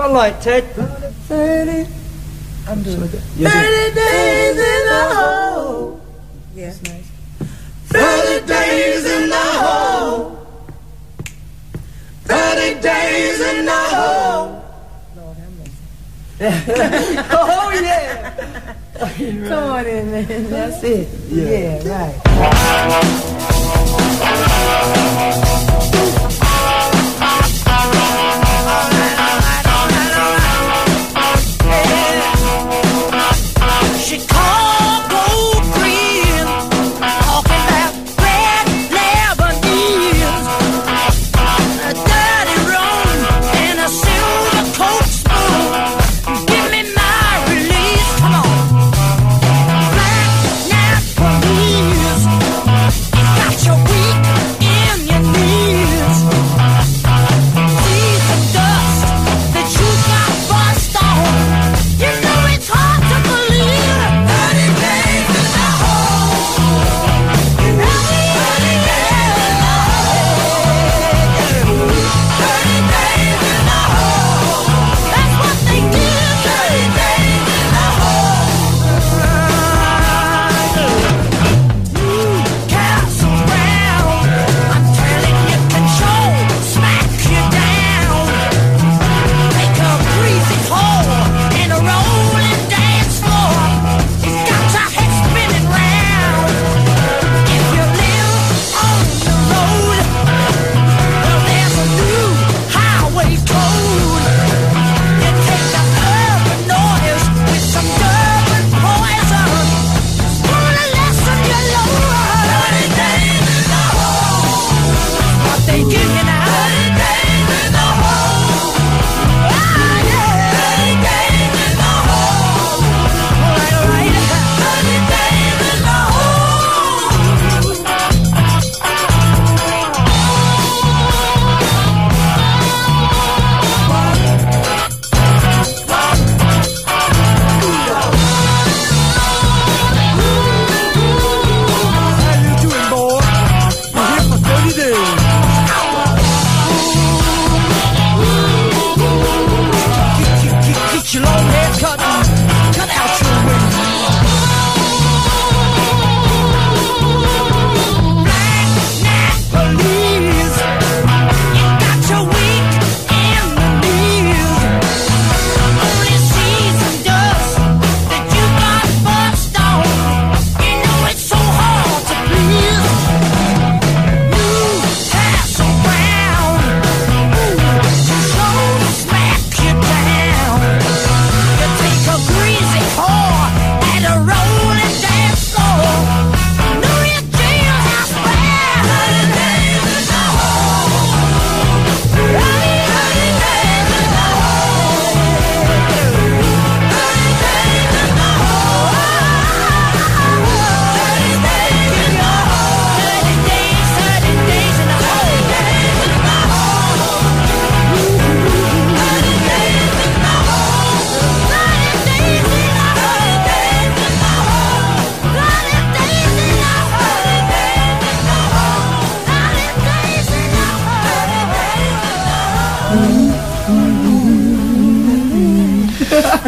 Got like Ted. 30. I'm doing it. 30 days in the hole. Yeah. nice. 30 days in the hole. 30 days in the hole. oh, yeah. Come on in, man. That's it. Yeah, right.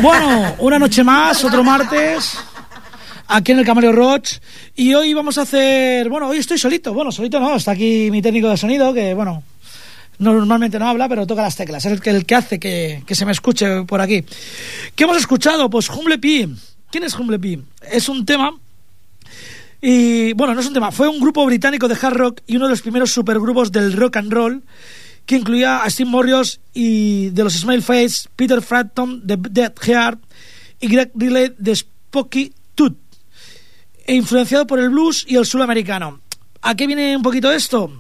Bueno, una noche más, otro martes, aquí en el Camarero Roach. Y hoy vamos a hacer. Bueno, hoy estoy solito. Bueno, solito no, está aquí mi técnico de sonido, que bueno, normalmente no habla, pero toca las teclas. Es el que, el que hace que, se me escuche por aquí. ¿Qué hemos escuchado? Pues Humble P. ¿Quién es Humble P? Es un tema. Y bueno, no es un tema, fue un grupo británico de hard rock y uno de los primeros supergrupos del rock and roll que incluía a Steve Morrios y de los Smile Face, Peter Frampton de Dead Heart y Greg Riley de Spooky Tooth, e influenciado por el blues y el soul americano. ¿A qué viene un poquito esto?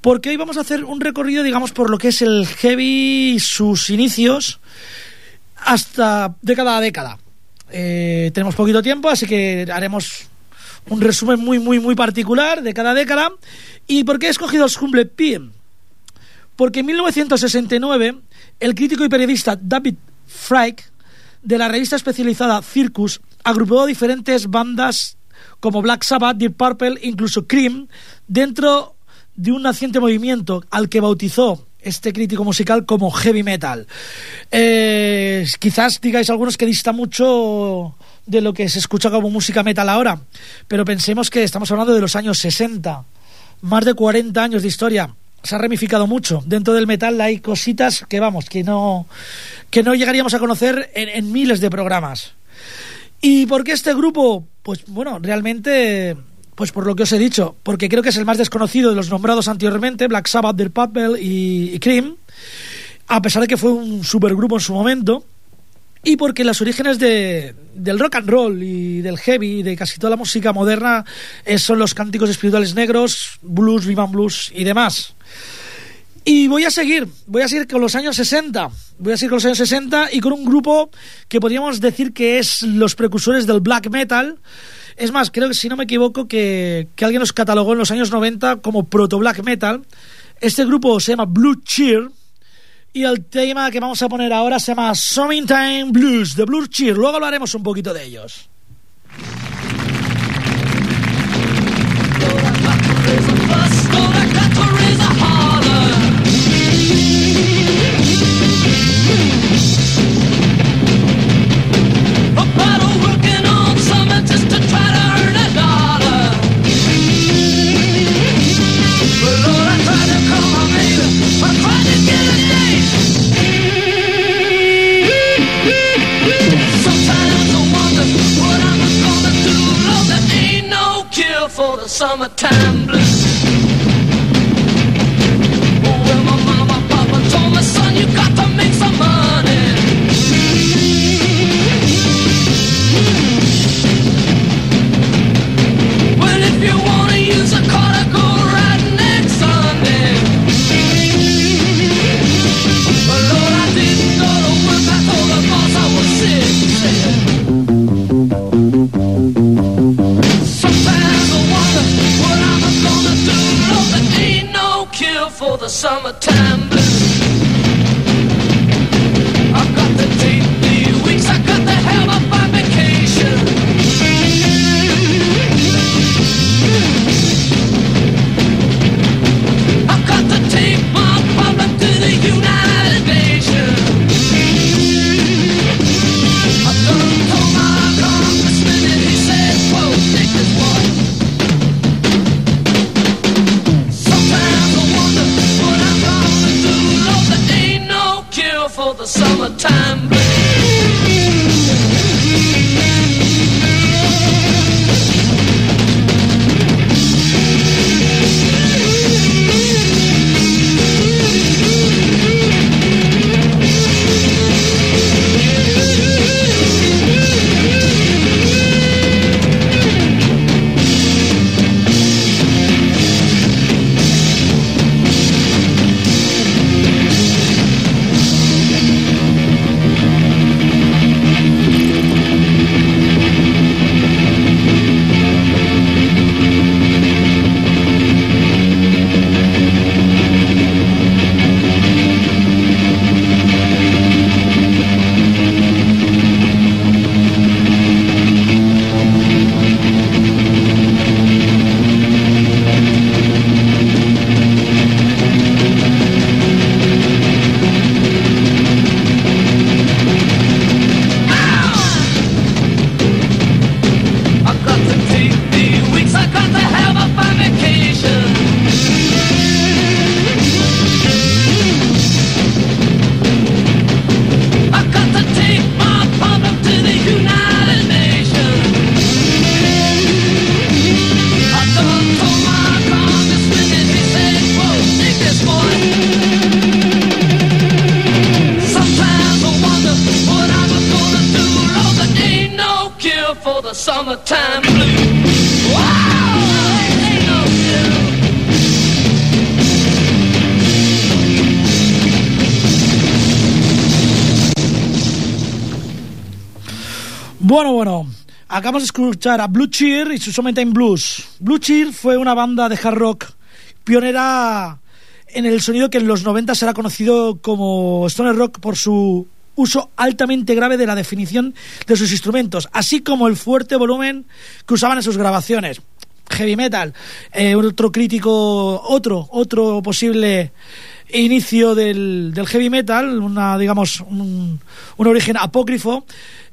Porque hoy vamos a hacer un recorrido, digamos, por lo que es el heavy y sus inicios hasta década a década. Eh, tenemos poquito tiempo, así que haremos un resumen muy, muy, muy particular de cada década. ¿Y por qué he escogido los Humble Pie? Porque en 1969 el crítico y periodista David Frike de la revista especializada Circus agrupó diferentes bandas como Black Sabbath, Deep Purple, incluso Cream, dentro de un naciente movimiento al que bautizó este crítico musical como heavy metal. Eh, quizás digáis algunos que dista mucho de lo que se escucha como música metal ahora, pero pensemos que estamos hablando de los años 60, más de 40 años de historia. Se ha ramificado mucho. Dentro del metal hay cositas que vamos, que no, que no llegaríamos a conocer en, en miles de programas. ¿Y por qué este grupo? Pues bueno, realmente pues por lo que os he dicho, porque creo que es el más desconocido de los nombrados anteriormente, Black Sabbath, Deep Purple y, y Cream, a pesar de que fue un supergrupo en su momento, y porque los orígenes de, del rock and roll y del heavy y de casi toda la música moderna eh, son los cánticos espirituales negros, blues, rhythm blues y demás. Y voy a seguir, voy a seguir con los años 60, voy a seguir con los años 60 y con un grupo que podríamos decir que es los precursores del black metal, es más, creo que si no me equivoco, que, que alguien los catalogó en los años 90 como proto black metal. Este grupo se llama Blue Cheer. Y el tema que vamos a poner ahora se llama Summertime Blues de Blue Cheer. Luego hablaremos un poquito de ellos. Bueno, bueno, acabamos de escuchar a Blue Cheer y su Summertime Blues. Blue Cheer fue una banda de hard rock pionera en el sonido que en los 90 será conocido como stoner rock por su uso altamente grave de la definición de sus instrumentos, así como el fuerte volumen que usaban en sus grabaciones. Heavy metal, eh, otro crítico, otro, otro posible inicio del, del heavy metal, una, digamos, un, un origen apócrifo,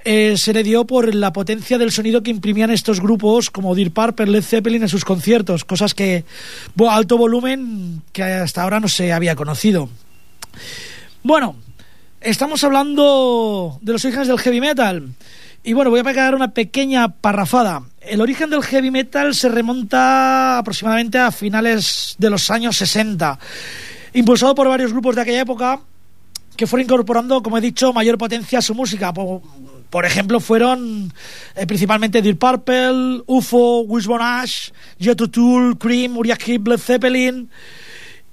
eh, se le dio por la potencia del sonido que imprimían estos grupos como Deep Purple, Led Zeppelin en sus conciertos, cosas que bo- alto volumen que hasta ahora no se había conocido. Bueno, estamos hablando de los orígenes del heavy metal. Y bueno, voy a pegar una pequeña parrafada. El origen del heavy metal se remonta aproximadamente a finales de los años 60, impulsado por varios grupos de aquella época que fueron incorporando, como he dicho, mayor potencia a su música. Por, ejemplo, fueron eh, principalmente Deep Purple, UFO, Wishbone Ash, Jethro Tull, Cream, Uriah Heep, Led Zeppelin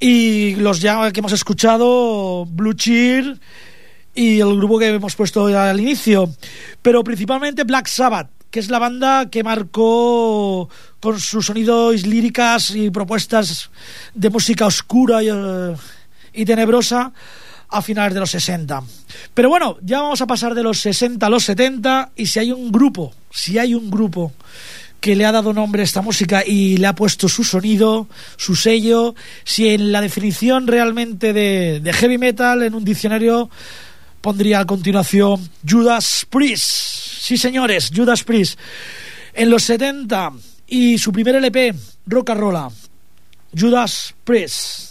y los ya que hemos escuchado, Blue Cheer y el grupo que hemos puesto al inicio, pero principalmente Black Sabbath, que es la banda que marcó con sus sonidos líricas y propuestas de música oscura y, eh, y tenebrosa a finales de los 60. Pero bueno, ya vamos a pasar de los 60 a los 70 y si hay un grupo, si hay un grupo que le ha dado nombre a esta música y le ha puesto su sonido, su sello, si en la definición realmente de, heavy metal en un diccionario pondría a continuación Judas Priest. Sí, señores, Judas Priest. En los 70 y su primer LP, Rock and Rolla, Judas Priest.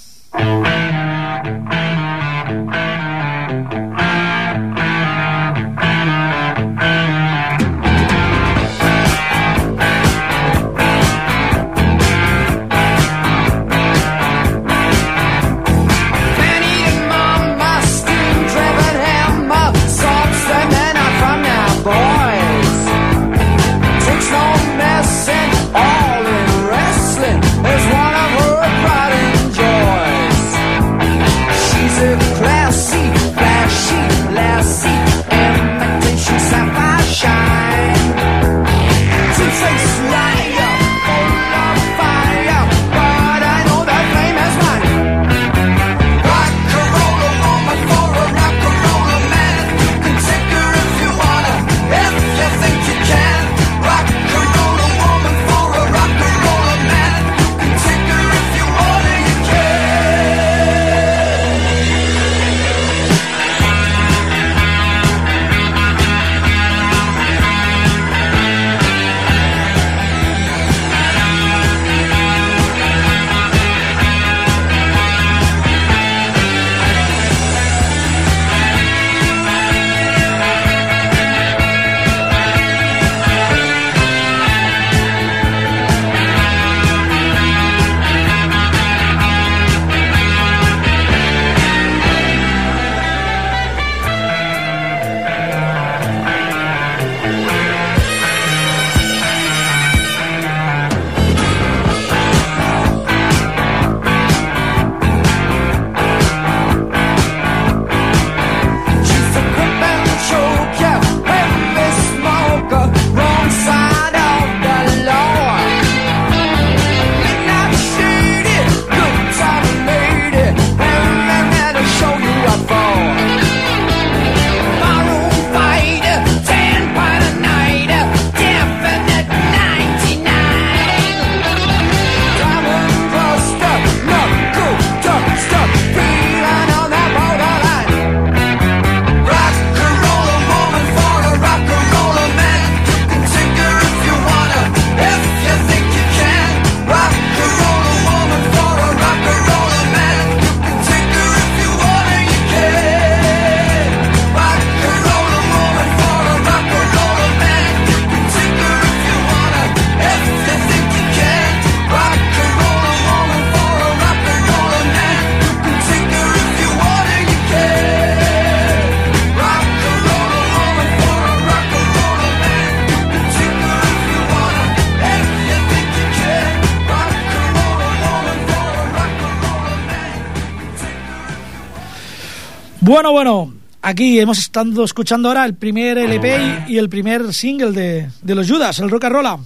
Bueno, bueno, aquí hemos estado escuchando ahora el primer LP y, y el primer single de, de los Judas, el Rock and Rolla.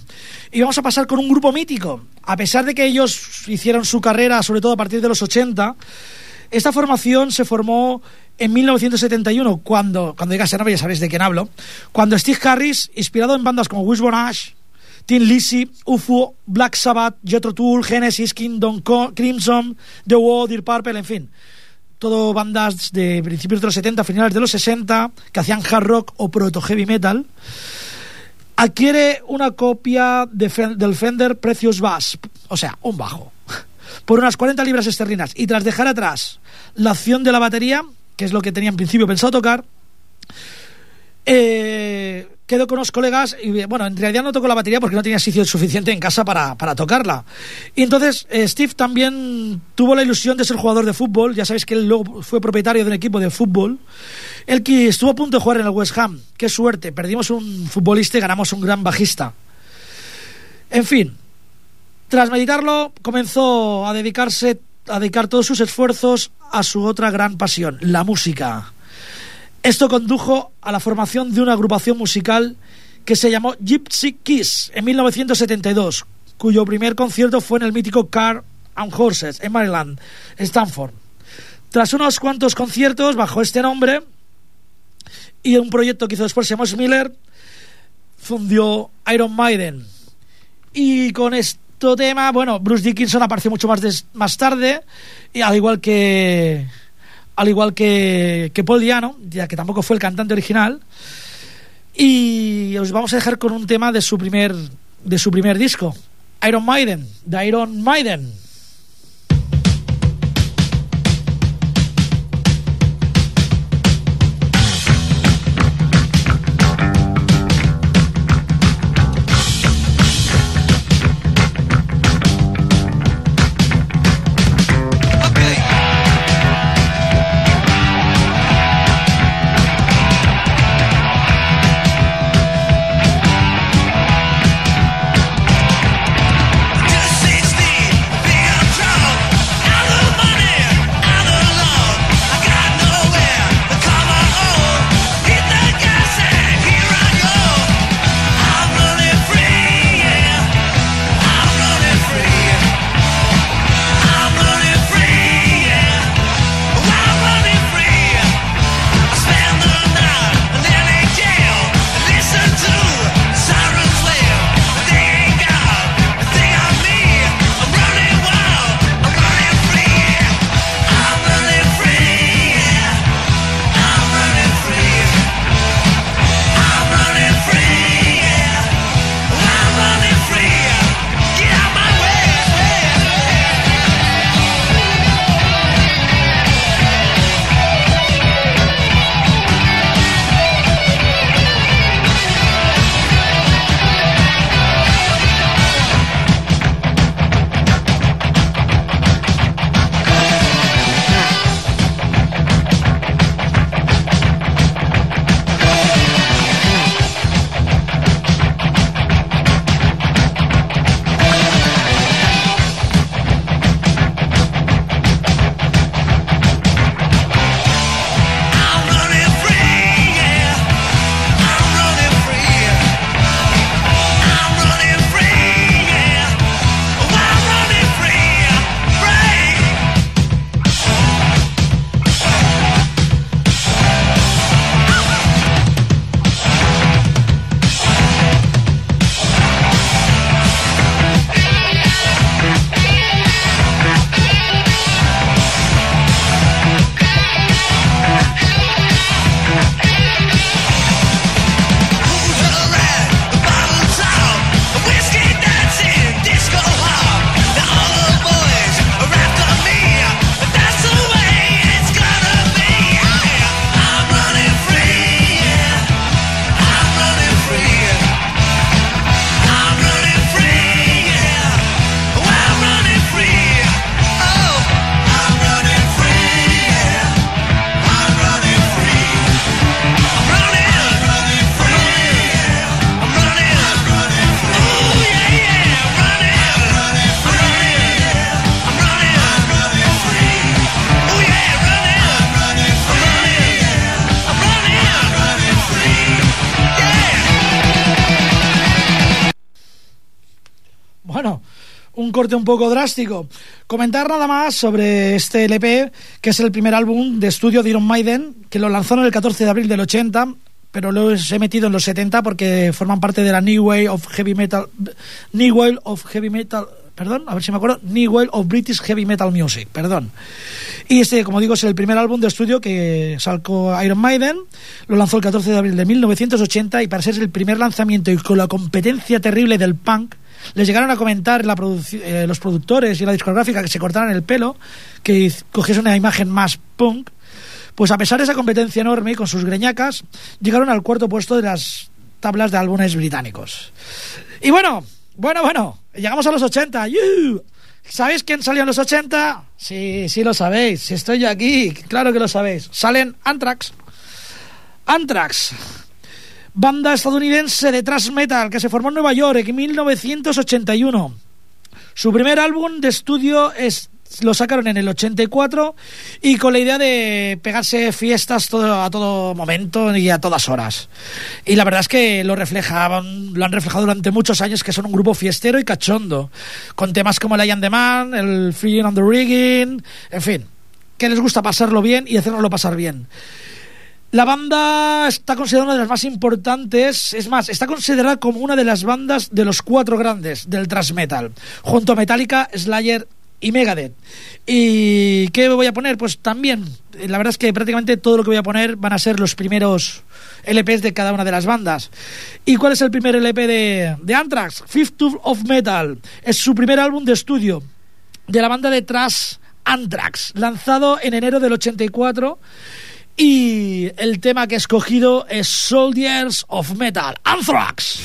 Y vamos a pasar con un grupo mítico. A pesar de que ellos hicieron su carrera, sobre todo a partir de los 80, esta formación se formó en 1971, cuando, cuando diga ese nombre ya sabéis de quién hablo, cuando Steve Harris, inspirado en bandas como Wishbone Ash, Tin Lizzy, UFO, Black Sabbath, Jethro Tull, Genesis, Kingdom Crimson, The Wall, Deep Purple, en fin. Todo bandas de principios de los 70, finales de los 60, que hacían hard rock o proto heavy metal, adquiere una copia del Fender Precious Bass, o sea, un bajo, por unas 40 libras esterlinas. Y tras dejar atrás la acción de la batería, que es lo que tenía en principio pensado tocar, eh, quedo con unos colegas y bueno, en realidad no tocó la batería porque no tenía sitio suficiente en casa para, para tocarla. Y entonces eh, Steve también tuvo la ilusión de ser jugador de fútbol, ya sabéis que él luego fue propietario de un equipo de fútbol, el que estuvo a punto de jugar en el West Ham. Qué suerte, perdimos un futbolista y ganamos un gran bajista. En fin, tras meditarlo, comenzó a dedicarse a dedicar todos sus esfuerzos a su otra gran pasión, la música. Esto condujo a la formación de una agrupación musical que se llamó Gypsy Kiss en 1972, cuyo primer concierto fue en el mítico Car and Horses en Maryland, Stanford. Tras unos cuantos conciertos bajo este nombre y un proyecto que hizo después se llamó Miller, fundió Iron Maiden. Y con este tema, bueno, Bruce Dickinson apareció mucho más, más tarde, y al igual que al igual que, que Paul Diano, ya que tampoco fue el cantante original. Y os vamos a dejar con un tema de su primer de su primer disco, Iron Maiden, de Iron Maiden. Un poco drástico. Comentar nada más sobre este LP, que es el primer álbum de estudio de Iron Maiden, que lo lanzaron el 14 de abril del 80, pero lo he metido en los 70 porque forman parte de la New Wave of Heavy Metal, New Wave of Heavy Metal, perdón, a ver si me acuerdo, Newell of British Heavy Metal Music, perdón. Y este, como digo, es el primer álbum de estudio que sacó Iron Maiden, lo lanzó el 14 de abril de 1980 y para ser el primer lanzamiento y con la competencia terrible del punk, les llegaron a comentar eh, los productores y la discográfica que se cortaran el pelo, que cogiese una imagen más punk. Pues a pesar de esa competencia enorme y con sus greñacas, llegaron al cuarto puesto de las tablas de álbumes británicos. Y bueno, bueno, bueno, llegamos a los 80. ¡Yu! ¿Sabéis quién salió en los 80? Sí, sí lo sabéis. Si estoy yo aquí, claro que lo sabéis. Salen Anthrax. Anthrax, banda estadounidense de thrash metal que se formó en Nueva York en 1981. Su primer álbum de estudio es, lo sacaron en el 84 y con la idea de pegarse fiestas todo, a todo momento y a todas horas. Y la verdad es que lo reflejaban, lo han reflejado durante muchos años que son un grupo fiestero y cachondo, con temas como el I Am the Man, el Free on the Rigging, en fin, que les gusta pasarlo bien y hacernoslo pasar bien. La banda está considerada una de las más importantes, es más, está considerada como una de las bandas de los cuatro grandes del thrash metal, junto a Metallica, Slayer y Megadeth. ¿Y qué voy a poner? Pues también, la verdad es que prácticamente todo lo que voy a poner van a ser los primeros LPs de cada una de las bandas. ¿Y cuál es el primer LP de, Anthrax? Fifth Tooth of Metal. Es su primer álbum de estudio de la banda de thrash Anthrax, lanzado en enero del 84. Y el tema que he escogido es Soldiers of Metal, Anthrax.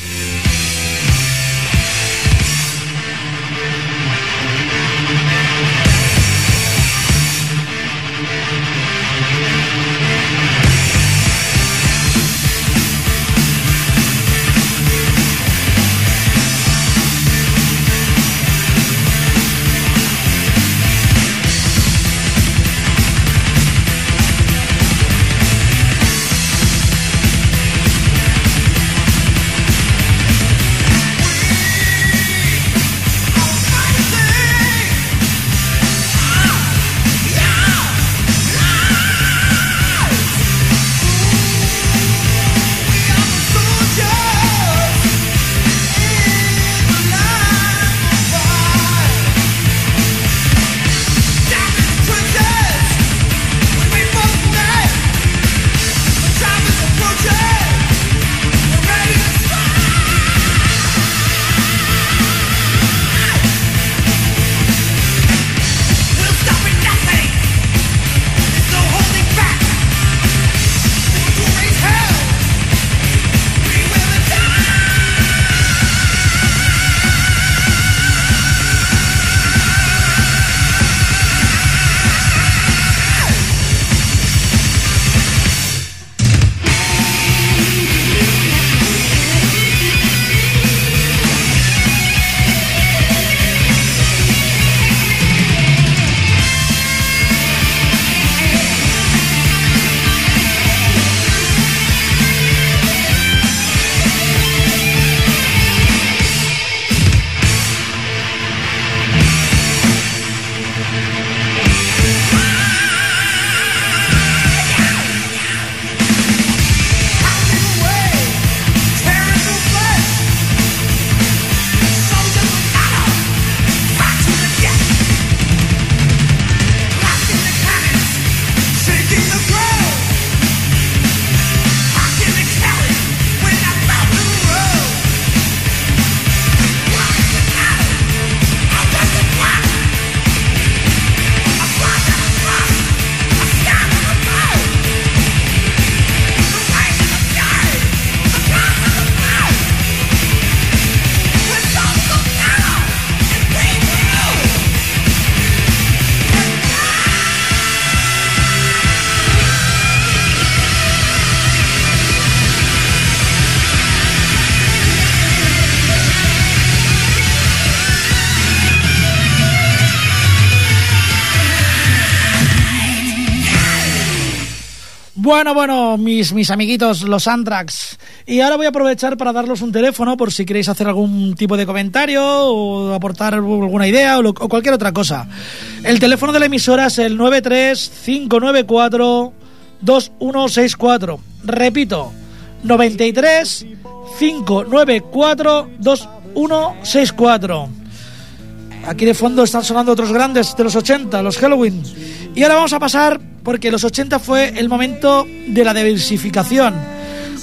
Bueno, bueno, mis, mis amiguitos, los Antrax. Y ahora voy a aprovechar para darles un teléfono por si queréis hacer algún tipo de comentario o aportar alguna idea o, o cualquier otra cosa. El teléfono de la emisora es el 93-594-2164. Repito, 93-594-2164. Aquí de fondo están sonando otros grandes de los 80, los Halloween. Y ahora vamos a pasar, porque los 80 fue el momento de la diversificación.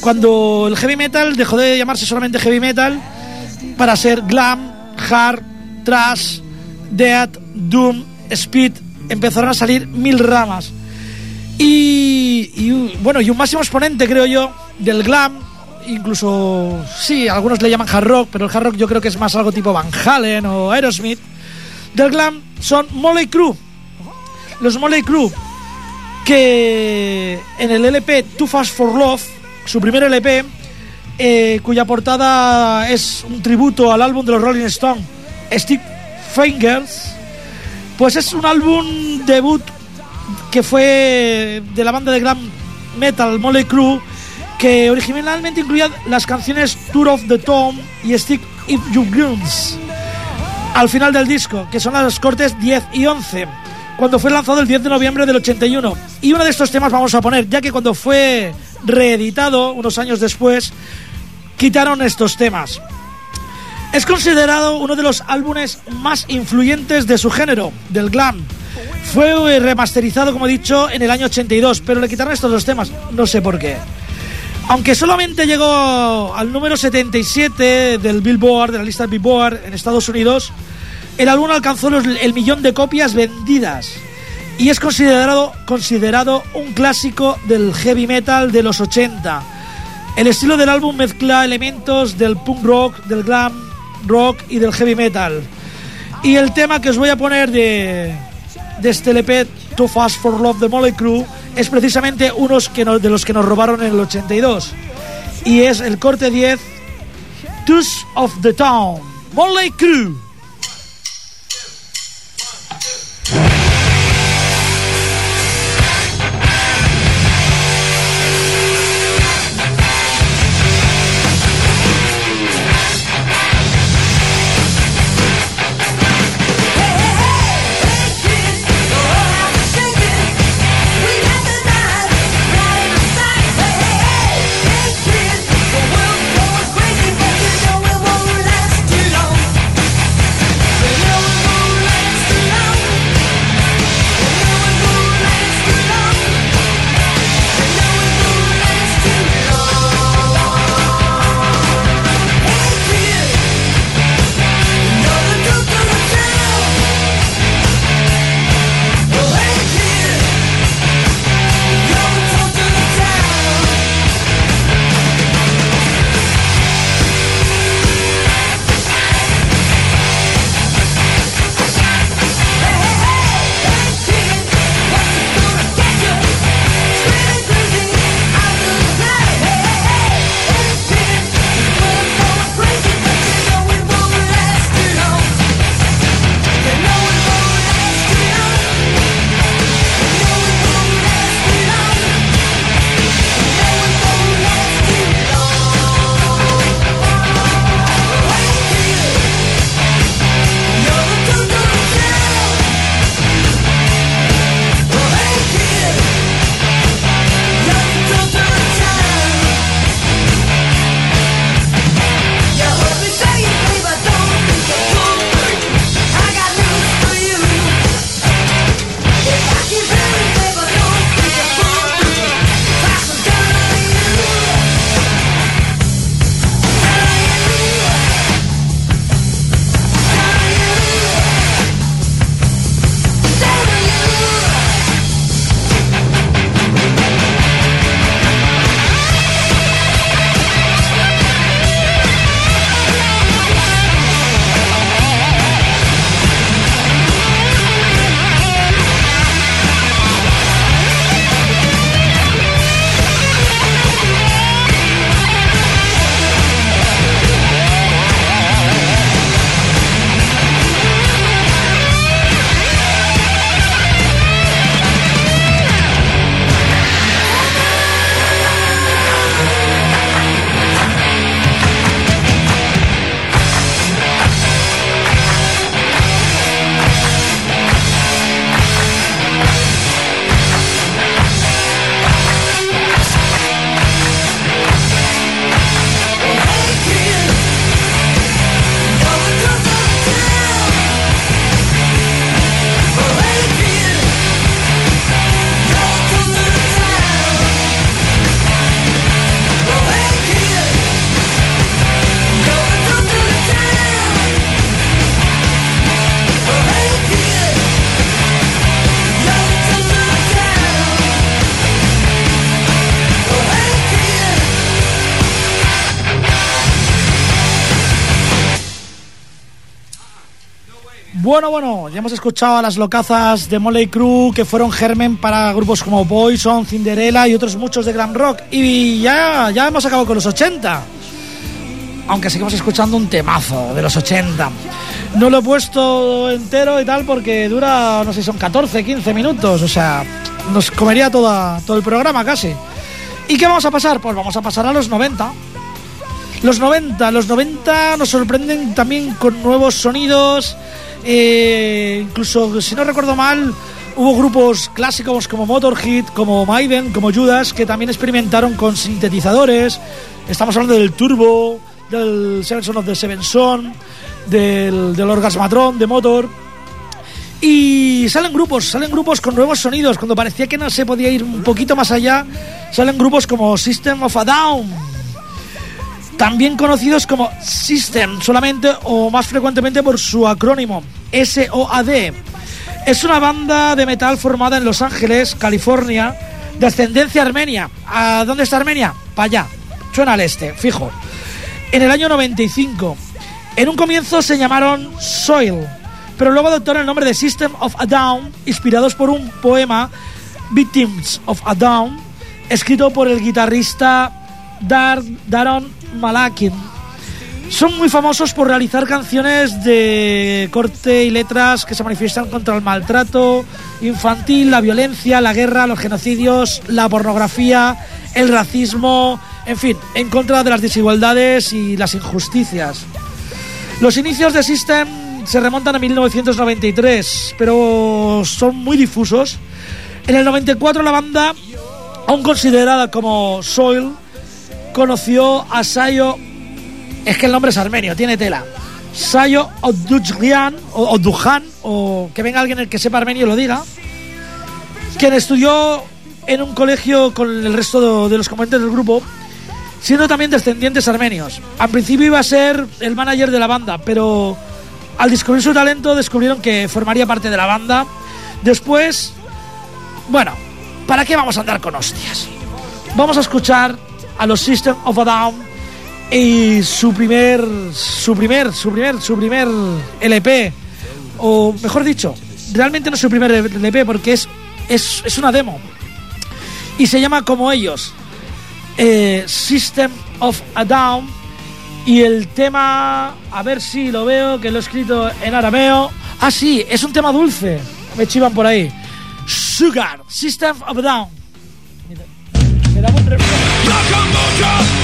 Cuando el heavy metal dejó de llamarse solamente heavy metal para ser glam, hard, thrash, death, doom, speed. Empezaron a salir mil ramas. Y, y, bueno, y un máximo exponente, creo yo, del glam, incluso, sí, algunos le llaman hard rock, pero el hard rock yo creo que es más algo tipo Van Halen o Aerosmith, del glam son Molly Crew. Los Molly Crew, que en el LP Too Fast for Love, su primer LP, eh, cuya portada es un tributo al álbum de los Rolling Stones, Stick Fingers, pues es un álbum debut que fue de la banda de glam metal Molly Crew, que originalmente incluía las canciones Tour of the Tomb y Stick If You Guns al final del disco, que son los cortes 10 y 11, cuando fue lanzado el 10 de noviembre del 81. Y uno de estos temas vamos a poner, ya que cuando fue reeditado, unos años después, quitaron estos temas. Es considerado uno de los álbumes más influyentes de su género, del glam. Fue remasterizado, como he dicho, en el año 82, pero le quitaron estos dos temas, no sé por qué. Aunque solamente llegó al número 77 del Billboard, de la lista Billboard en Estados Unidos, el álbum alcanzó el millón de copias vendidas y es considerado, considerado un clásico del heavy metal de los 80. El estilo del álbum mezcla elementos del punk rock, del glam rock y del heavy metal. Y el tema que os voy a poner de, de este LP, Too Fast for Love de Molly Crew, es precisamente uno de los que nos robaron en el 82. Y es el corte 10, Tools of the Town, Molly Crew. Ya hemos escuchado a las locazas de Molly Crew que fueron germen para grupos como Poison, Cinderella y otros muchos de glam rock. Y ya, ya hemos acabado con los 80. Aunque seguimos escuchando un temazo de los 80. No lo he puesto entero y tal porque dura, no sé, son 14, 15 minutos. O sea, nos comería toda, todo el programa casi. ¿Y qué vamos a pasar? Pues vamos a pasar a los 90. Los 90, los 90 nos sorprenden también con nuevos sonidos. Eh, incluso, si no recuerdo mal, hubo grupos clásicos como Motorhead, como Maiden, como Judas, que también experimentaron con sintetizadores. Estamos hablando del Turbo, del Seven of the Seven Son, del, del Orgasmatron, de Motor. Y salen grupos, salen grupos con nuevos sonidos. Cuando parecía que no se podía ir un poquito más allá, salen grupos como System of a Down, también conocidos como System, solamente o más frecuentemente por su acrónimo, SOAD. Es una banda de metal formada en Los Ángeles, California, de ascendencia armenia. ¿A dónde está Armenia? Para allá. Suena al este, fijo. En el año 95. En un comienzo se llamaron Soil, pero luego adoptaron el nombre de System of a Down, inspirados por un poema, Victims of a Down, escrito por el guitarrista Dar Daron Malakin. Son muy famosos por realizar canciones de corte y letras que se manifiestan contra el maltrato infantil, la violencia, la guerra, los genocidios, la pornografía, el racismo, en fin, en contra de las desigualdades y las injusticias. Los inicios de System se remontan a 1993, pero son muy difusos. En el 94 la banda, aún considerada como Soil, conoció a Sayo, es que el nombre es armenio, tiene tela. Sayo Odujhan, o Odujhan, o que venga alguien el que sepa armenio y lo diga, quien estudió en un colegio con el resto de los componentes del grupo, siendo también descendientes armenios. Al principio iba a ser el manager de la banda, pero al descubrir su talento descubrieron que formaría parte de la banda. Después, bueno, ¿para qué vamos a andar con hostias? Vamos a escuchar a los System of a Down y su primer, su primer, su primer, su primer LP, o mejor dicho, realmente no es su primer LP porque es, es, es una demo y se llama como ellos, eh, System of a Down y el tema, a ver si lo veo, que lo he escrito en arameo. Ah, sí, es un tema dulce. Me chivan por ahí. Sugar, System of a Down. Me da un Stop!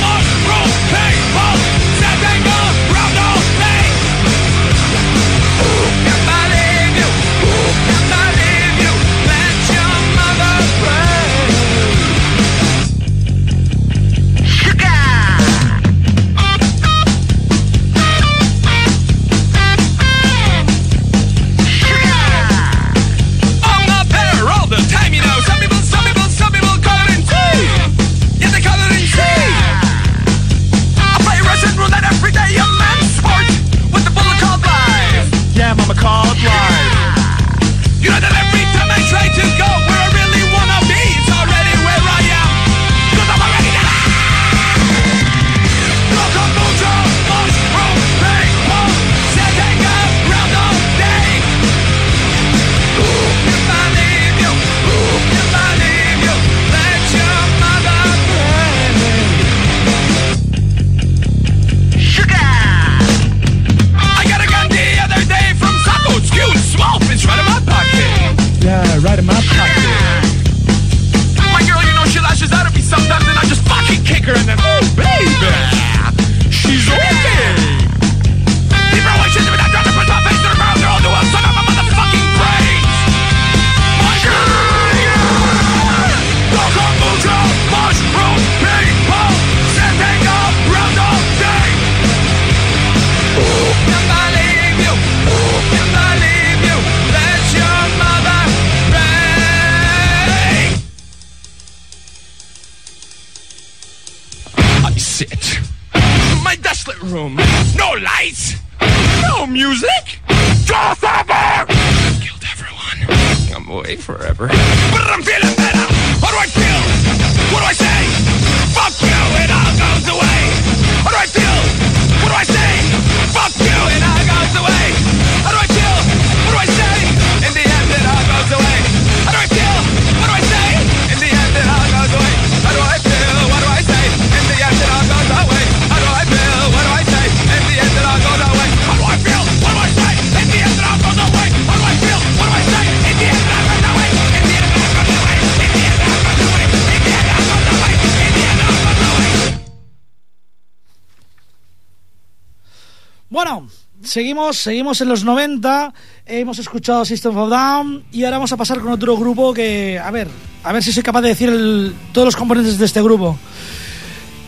Seguimos, seguimos en los 90, hemos escuchado System of Down y ahora vamos a pasar con otro grupo que, a ver, a ver si soy capaz de decir todos los componentes de este grupo.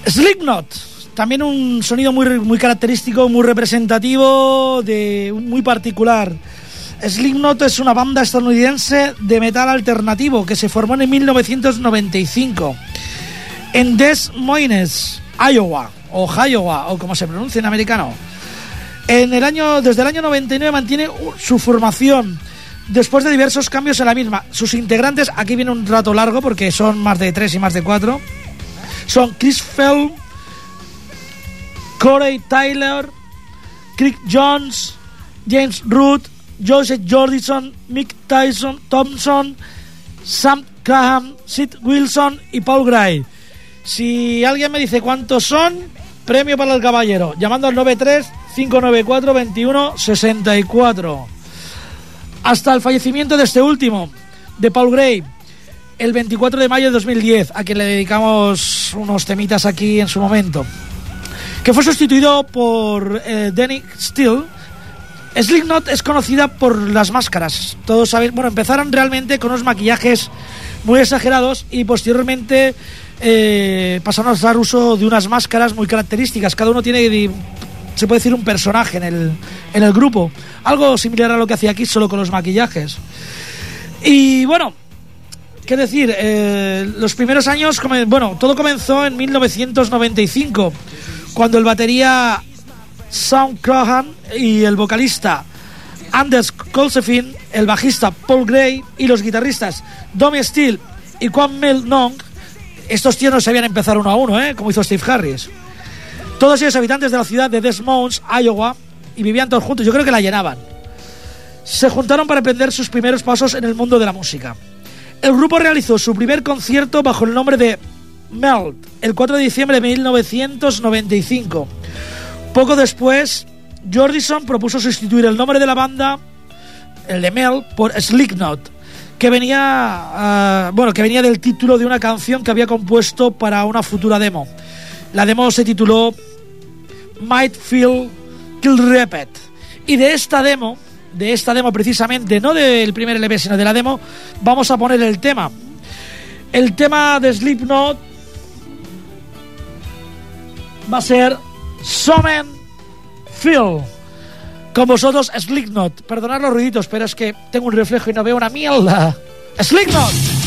Slipknot, también un sonido muy, muy característico, muy representativo, de muy particular. Slipknot es una banda estadounidense de metal alternativo que se formó en 1995 en Des Moines, Iowa, o Iowa, o como se pronuncia en americano. En el año, desde el año 99 mantiene su formación después de diversos cambios en la misma. Sus integrantes, aquí viene un rato largo porque son más de tres y más de cuatro, son Chris Fell, Corey Tyler, Crick Jones, James Root, Joseph Jordison, Mick Tyson, Thompson, Sam Graham, Sid Wilson y Paul Gray. Si alguien me dice cuántos son, premio para el caballero, llamando al 93-594-2164. Hasta el fallecimiento de este último, de Paul Gray, el 24 de mayo de 2010, a quien le dedicamos unos temitas aquí en su momento, que fue sustituido por eh, Danny Steele. Slipknot es conocida por las máscaras. Todos saben, bueno, empezaron realmente con unos maquillajes muy exagerados y posteriormente eh, pasaron a dar uso de unas máscaras muy características. Cada uno tiene, se puede decir, un personaje en el, en el grupo. Algo similar a lo que hacía aquí, solo con los maquillajes. Y bueno, qué decir, eh, los primeros años, bueno, todo comenzó en 1995, cuando el batería Sam Crahan y el vocalista Anders Kolsefin, el bajista Paul Gray y los guitarristas Domi Steele y Quan Mel Nong, estos tíos no sabían empezar uno a uno, ¿eh? como hizo Steve Harris. Todos ellos habitantes de la ciudad de Des Moines, Iowa, y vivían todos juntos. Yo creo que la llenaban. Se juntaron para emprender sus primeros pasos en el mundo de la música. El grupo realizó su primer concierto bajo el nombre de Melt el 4 de diciembre de 1995. Poco después, Jordison propuso sustituir el nombre de la banda, el de Mel, por Slipknot, que venía, ah, bueno, que venía del título de una canción que había compuesto para una futura demo. La demo se tituló Might Feel Kill Repeat. Y de esta demo, de esta demo precisamente, no del primer LP, sino de la demo, vamos a poner el tema. El tema de Slipknot va a ser Summon Feel. Con vosotros, Slipknot. Perdonad los ruiditos, pero es que tengo un reflejo y no veo una mierda. Slipknot.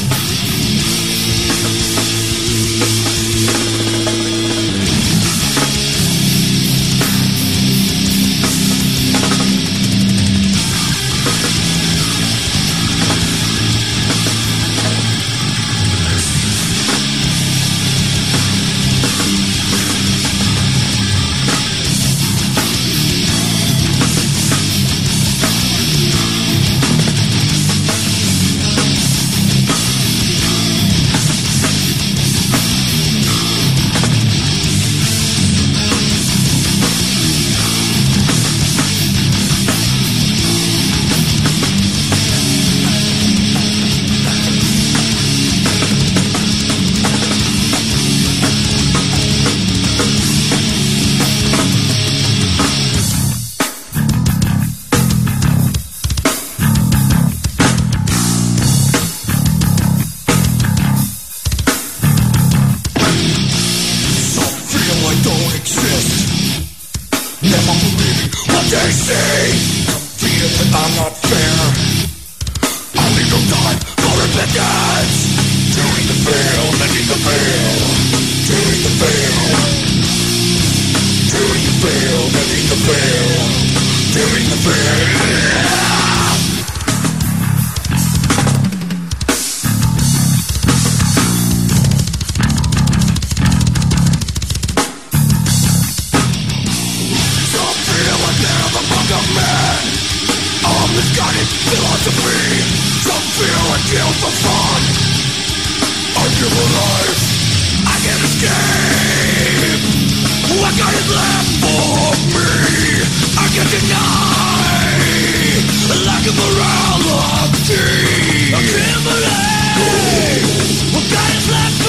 we're gonna left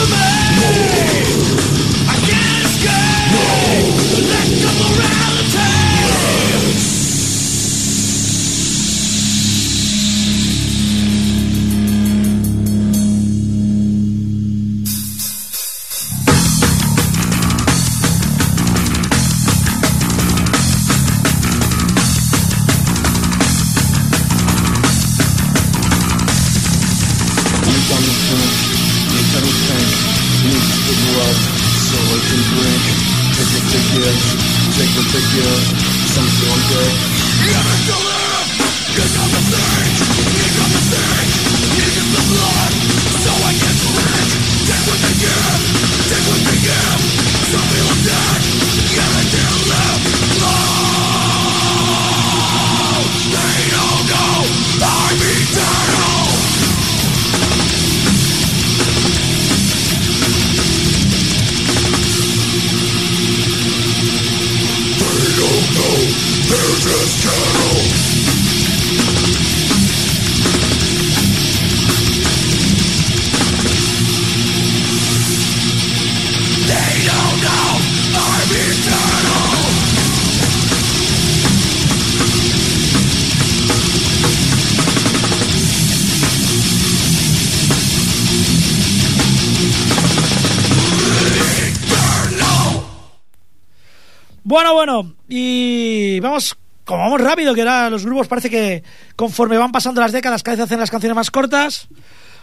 good. Bueno, bueno, y vamos, como vamos rápido, que ahora los grupos parece que conforme van pasando las décadas cada vez hacen las canciones más cortas.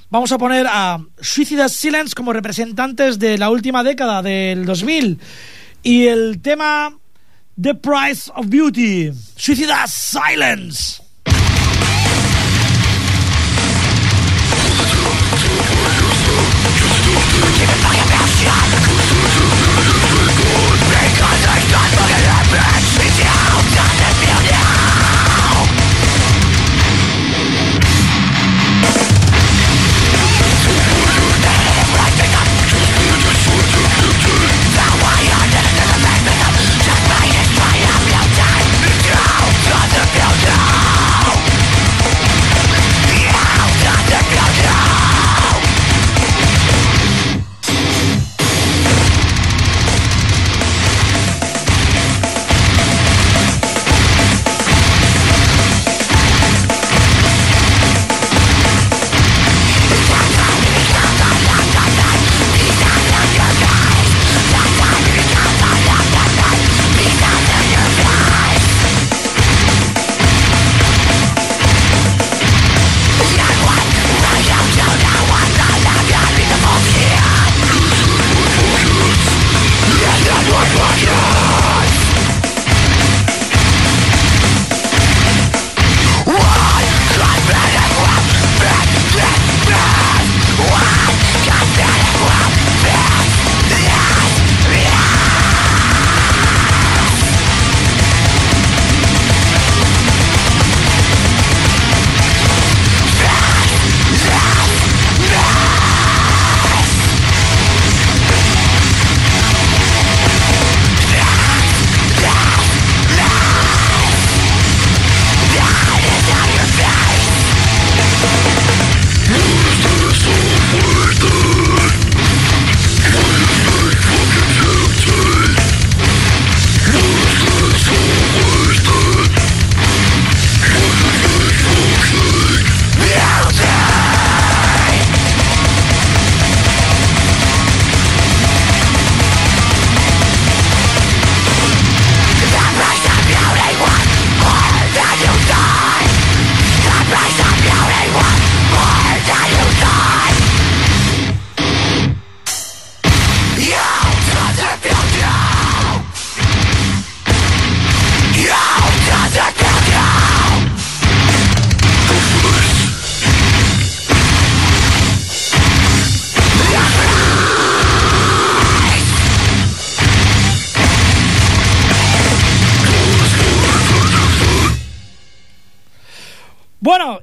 Vamos a poner a Suicide Silence como representantes de la última década del 2000 y el tema The Price of Beauty. Suicide Silence.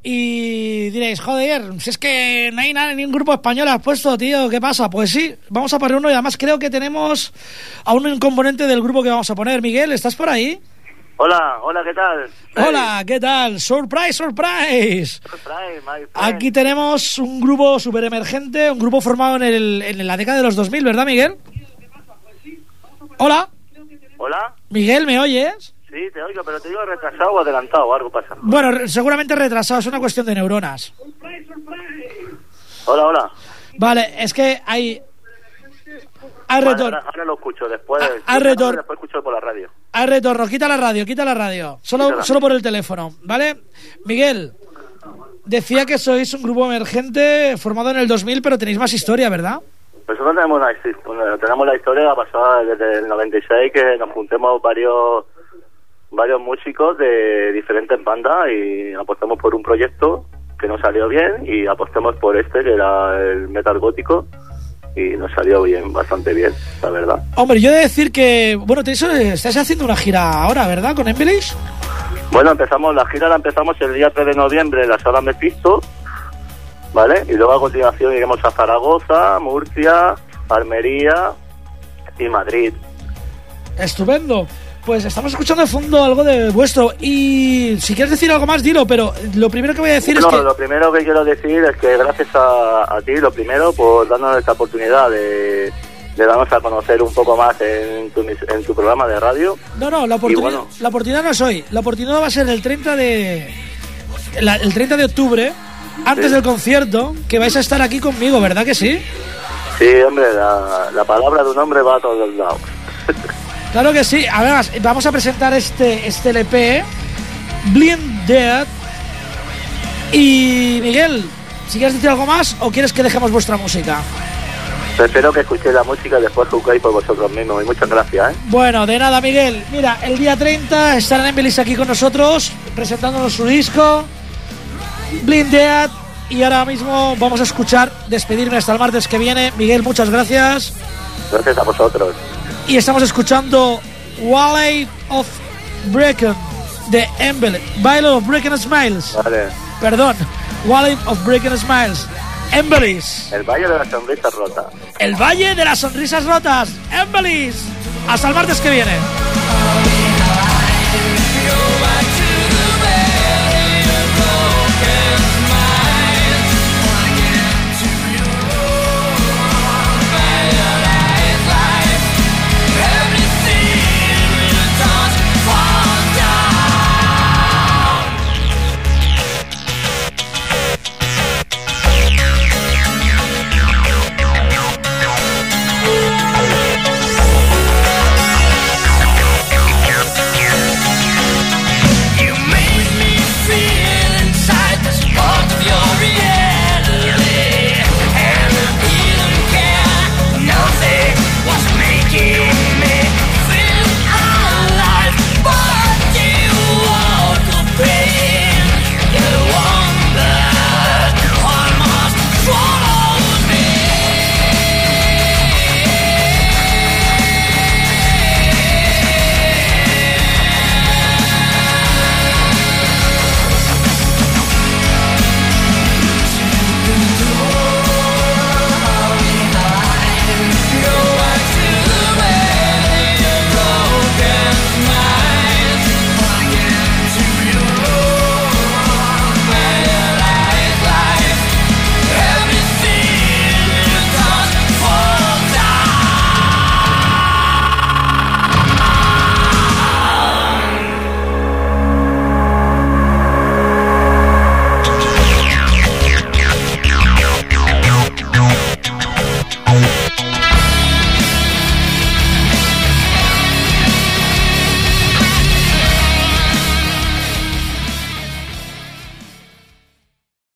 Y diréis, joder, si es que no hay nada, ni un grupo español has puesto, tío, ¿qué pasa? Pues sí, vamos a poner uno y además creo que tenemos a un componente del grupo que vamos a poner. Miguel, ¿estás por ahí? Hola, hola, ¿qué tal? Hola, ¿qué tal? Surprise, surprise. Surprise, my. Aquí tenemos un grupo super emergente, un grupo formado en, el, en la década de los 2000, ¿verdad, Miguel? Hola, Hola, Miguel, ¿me oyes? Sí, te oigo, pero te digo retrasado o adelantado o algo pasa. Bueno, seguramente retrasado, es una cuestión de neuronas. Hola, hola. Vale, es que hay... Hay Vale, retorno. ahora, ahora lo escucho, después, Ah, ah, yo retor- después escucho por la radio. Hay retorno, quita la radio, quita la radio. Solo, Quítala. solo por el teléfono, ¿vale? Miguel, decía que sois un grupo emergente formado en el 2000, pero tenéis más historia, ¿verdad? Nosotros tenemos, una- tenemos la historia pasada desde el 96 que nos juntemos varios varios músicos de diferentes bandas y apostamos por un proyecto que nos salió bien y apostamos por este que era el metal gótico y nos salió bien, bastante bien, la verdad. Hombre, yo he de decir que, bueno, te, eso, estás haciendo una gira ahora, ¿verdad? Con Embellish. Bueno, empezamos, la gira la empezamos el día 3 de noviembre en la sala Mephisto, ¿vale? Y luego a continuación iremos a Zaragoza, Murcia, Almería y Madrid. Estupendo. Pues estamos escuchando de fondo algo de vuestro. Y si quieres decir algo más, dilo, pero lo primero que voy a decir No, es que. lo primero que quiero decir es que gracias a, a ti, lo primero, por darnos esta oportunidad de, de darnos a conocer un poco más en tu, en tu programa de radio. No, no, la oportunidad, bueno. la oportunidad no es hoy. La oportunidad va a ser el 30 de. la- el 30 de octubre, antes Sí. del concierto, que vais a estar aquí conmigo, ¿verdad que sí? Sí, hombre, la, la palabra de un hombre va a todos lados. Claro que sí. Además, vamos a presentar este, este LP, Blind Dead. Y Miguel, si quieres decir algo más o quieres que dejemos vuestra música. Espero que escuchéis la música y después juzguéis por vosotros mismos. Y muchas gracias, ¿eh? Bueno, de nada, Miguel. Mira, el día 30 estarán en Belis aquí con nosotros, presentándonos su disco, Blind Dead. Y ahora mismo vamos a escuchar, despedirme hasta el martes que viene. Miguel, muchas gracias. Gracias a vosotros. Y estamos escuchando Valley of Brecken de Embel. Valley of Brecken Smiles. Vale. Perdón, Valley of Brecken Smiles. Embelis. El Valle de la Sonrisa Rota. El Valle de las Sonrisas Rotas. Embelis. Hasta el martes que viene.